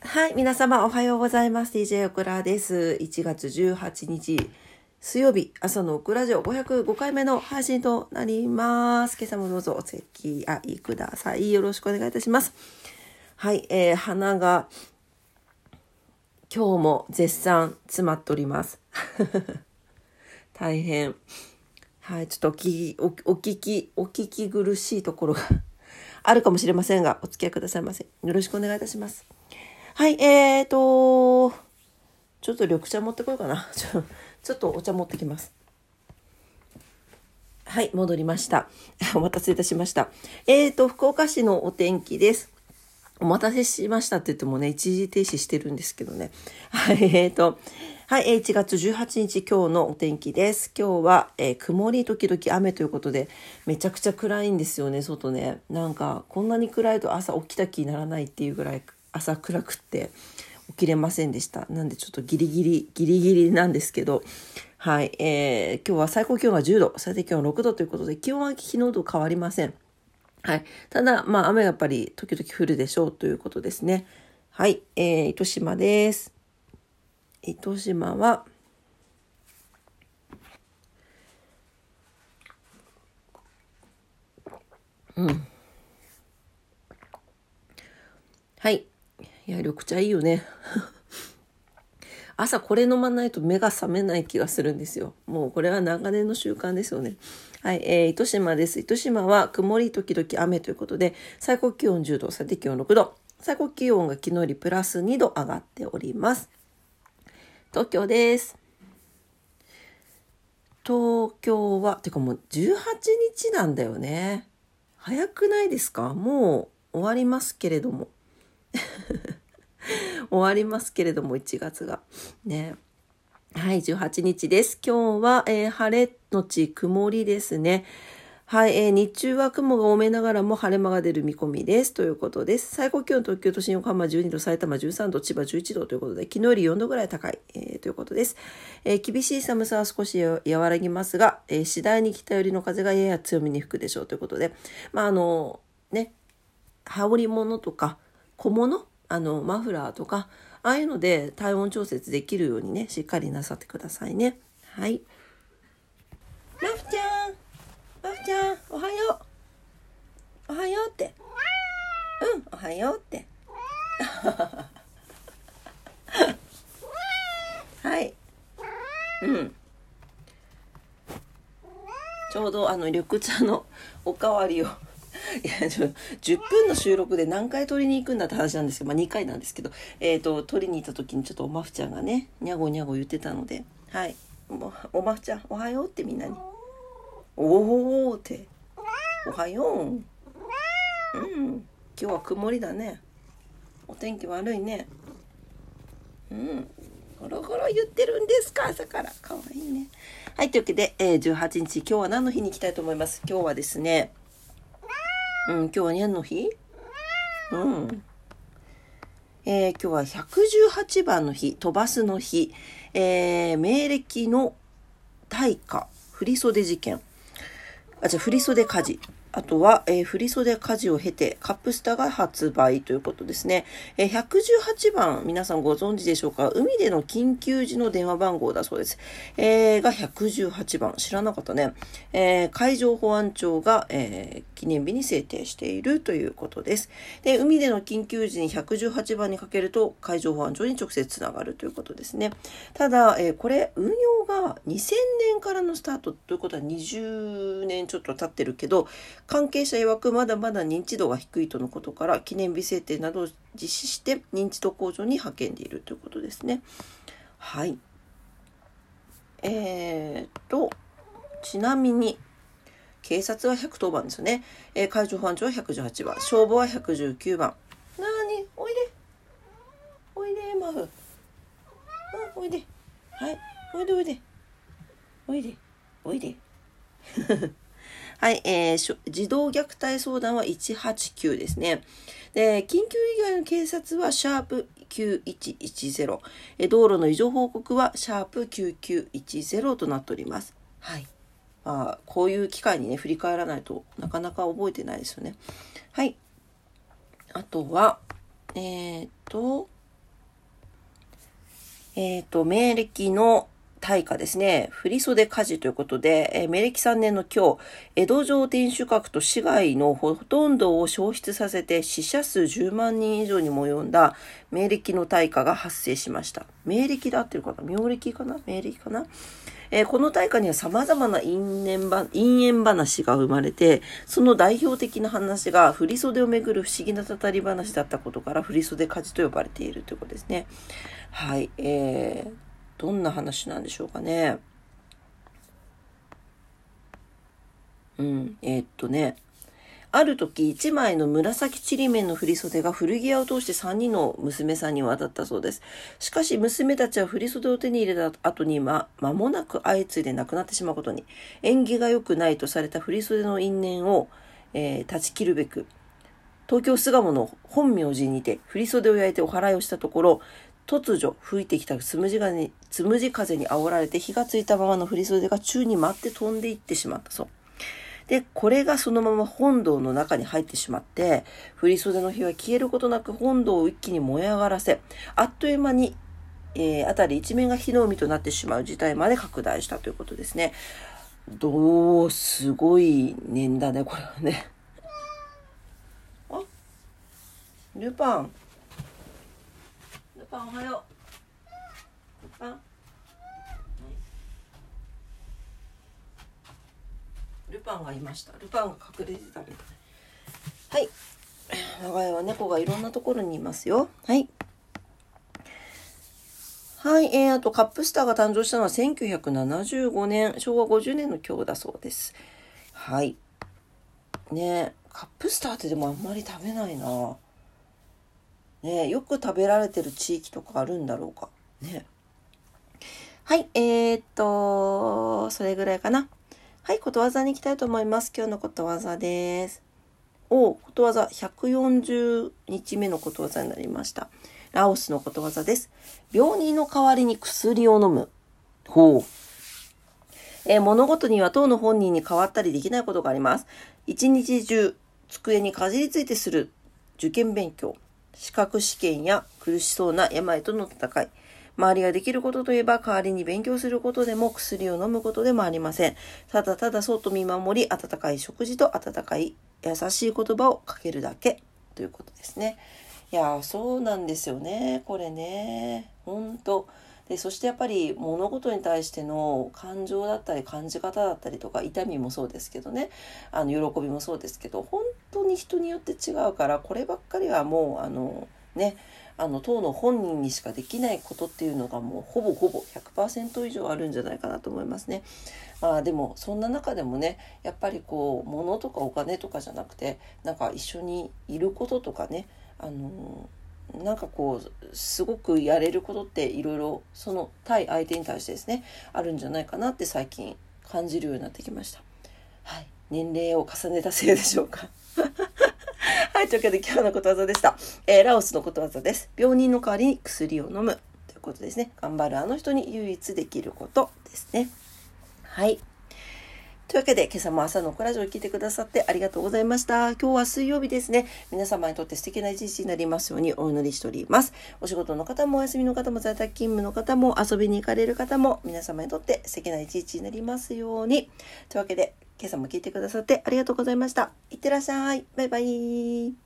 はい、皆様おはようございます。DJ オクラです。1月18日水曜日朝のオクラジオ505回目の配信となります。今朝もどうぞお付き合いください。よろしくお願いいたします。はい、えー、鼻が今日も絶賛詰まっております。大変。はい、ちょっとお聞き、おお聞き、お聞き苦しいところが あるかもしれませんが、お付き合いくださいませ。よろしくお願いいたします。はい、えーと、ちょっと緑茶持ってこようかな。ちょちょっとお茶持ってきます。はい、戻りました。お待たせいたしました。えーと、福岡市のお天気です。お待たせしましたって言ってもね、一時停止してるんですけどね。はい、えーと、はい、1月18日今日のお天気です。今日は、えー、曇り時々雨ということで、めちゃくちゃ暗いんですよね、外ね。なんか、こんなに暗いと朝起きた気にならないっていうぐらい朝暗くって起きれませんでした。なんでちょっとギリギリ、ギリギリなんですけど、はい、えー、今日は最高気温が10度、最低気温6度ということで、気温は昨日と変わりません。はい。ただ、まあ、雨がやっぱり時々降るでしょうということですね。はい。えー、糸島です。糸島は、うん。はい。いや、緑茶いいよね。朝これ飲まないと目が覚めない気がするんですよ。もうこれは長年の習慣ですよね。はい、えー、糸島です。糸島は曇り時々雨ということで、最高気温10度、最低気温6度。最高気温が昨日よりプラス2度上がっております。東京です。東京は、てかもう18日なんだよね。早くないですか？もう終わりますけれども。終わりますけれども、1月が。ね。はい、18日です。今日は、えー、晴れのち曇りですね。はい、えー、日中は雲が多めながらも晴れ間が出る見込みです。ということです。最高気温東京都心横浜12度、埼玉13度、千葉11度ということで、昨日より4度ぐらい高い、えー、ということです。えー、厳しい寒さは少し和らぎますが、えー、次第に北寄りの風がやや強めに吹くでしょうということで、まあ、あの、ね、羽織物とか小物？あのマフラーとか？ああいうので体温調節できるようにねしっかりなさってくださいね。はい。マフちゃん！マフちゃんおはよう。おはようって。うんおはようって。はい。うん。ちょうどあの緑茶のおかわりをいやちょ10分の収録で何回撮りに行くんだって話なんですけど、まあ、2回なんですけど、えーと、撮りに行った時にちょっとおまふちゃんがねにゃごにゃご言ってたので「はい。おまふちゃんおはよう」ってみんなに「おお」って「おはよう」うん。今日は曇りだね。お天気悪いね。うん。ゴロゴロ言ってるんですか朝から。かわいいね。はいというわけで、えー、18日今日は何の日に行きたいと思います？今日はですねうん、今日は何の日？うん。えー、今日は118番の日、飛ばすの日、えー、明暦の大火、振袖事件。あ、じゃ振袖火事。あとは、えー、振袖火事を経て、カップスターが発売ということですね。えー、118番、皆さんご存知でしょうか？海での緊急時の電話番号だそうです。えー、が118番。知らなかったね。えー、海上保安庁が、えー、記念日に制定しているということです。で、海での緊急時に118番にかけると、海上保安庁に直接つながるということですね。ただ、えー、これ、運用が2000年からのスタートということは20年ちょっと経ってるけど、関係者曰くまだまだ認知度が低いとのことから記念日制定などを実施して認知度向上に励んでいるということですね。はい。えー、とちなみに警察は110番ですよね。えー、海上保安庁は118番、消防は119番。なに？おいで。おいでマフ。うん、おいで。はい。おいでおいで。おいで。おいで。はい、えー、児童虐待相談は189ですね。で、緊急以外の警察はシャープ9110。え道路の異常報告はシャープ9910となっております。はい。まあ、こういう機会にね、振り返らないとなかなか覚えてないですよね。はい。あとは、えー、っと、えっ、と、明暦の大火ですね。振袖火事ということで、えー、明暦3年の今日、江戸城天守閣と市街のほとんどを消失させて死者数10万人以上にも及んだ明暦の大火が発生しました。明暦で合ってるかな？明暦かな？明暦かな？えー、この大火には様々な因縁因縁話が生まれて、その代表的な話が振袖をめぐる不思議なたたり話だったことから振袖火事と呼ばれているということですね。はい、えー、どんな話なんでしょうかね。うん、えー、っとね、ある時、一枚の紫ちりめんの振袖が古着屋を通して三人の娘さんに渡ったそうです。しかし、娘たちは振袖を手に入れた後に、ま、間もなく相次いで亡くなってしまうことに、縁起が良くないとされた振袖の因縁を、えー、断ち切るべく、東京巣鴨の本名寺にて振袖を焼いてお祓いをしたところ、突如吹いてきたつむじ風につむじ風に煽られて火がついたままの振り袖が宙に舞って飛んでいってしまったそう。で、これがそのまま本堂の中に入ってしまって、振り袖の火は消えることなく本堂を一気に燃え上がらせ、あっという間に、えー、辺り一面が火の海となってしまう事態まで拡大したということですね。どう、すごい念だね、これはね。あルパン。パンおはよう。ルパンルパンがいました。ルパンが隠れてたみたいはい。我が家は猫がいろんなところにいますよ。はい。はい、えー、あとカップスターが誕生したのは1975年、昭和50年の今日だそうです。はい。ねカップスターってでもあんまり食べないな。ね、よく食べられてる地域とかあるんだろうか。ね。はい、えー、っと、それぐらいかな。はい、ことわざに行きたいと思います。今日のことわざです。おことわざ140日目のことわざになりました。ラオスのことわざです。病人の代わりに薬を飲む。ほう。えー、物事には当の本人に変わったりできないことがあります。一日中机にかじりついてする受験勉強。資格試験や苦しそうな病との戦い。周りができることといえば代わりに勉強することでも薬を飲むことでもありません。ただただそっと見守り、温かい食事と温かい優しい言葉をかけるだけということですね。いやそうなんですよね。これね。ほんと。でそしてやっぱり物事に対しての感情だったり感じ方だったりとか痛みもそうですけどねあの喜びもそうですけど本当に人によって違うからこればっかりはもうあのねあの当の本人にしかできないことっていうのがもうほぼほぼ100%以上あるんじゃないかなと思いますね。まあでもそんな中でもねやっぱりこう物とかお金とかじゃなくてなんか一緒にいることとかねあのなんかこうすごくやれることっていろいろその対相手に対してですねあるんじゃないかなって最近感じるようになってきました。はい、年齢を重ねたせいでしょうか。はい、というわけで今日のことわざでした。えー、ラオスのことわざです。病人の代わりに薬を飲むということですね。頑張るあの人に唯一できることですね。はい。というわけで、今朝も朝のコラジオを聞いてくださってありがとうございました。今日は水曜日ですね。皆様にとって素敵な一日になりますようにお祈りしております。お仕事の方もお休みの方も在宅勤務の方も遊びに行かれる方も皆様にとって素敵な一日になりますように。というわけで、今朝も聞いてくださってありがとうございました。いってらっしゃい。バイバイ。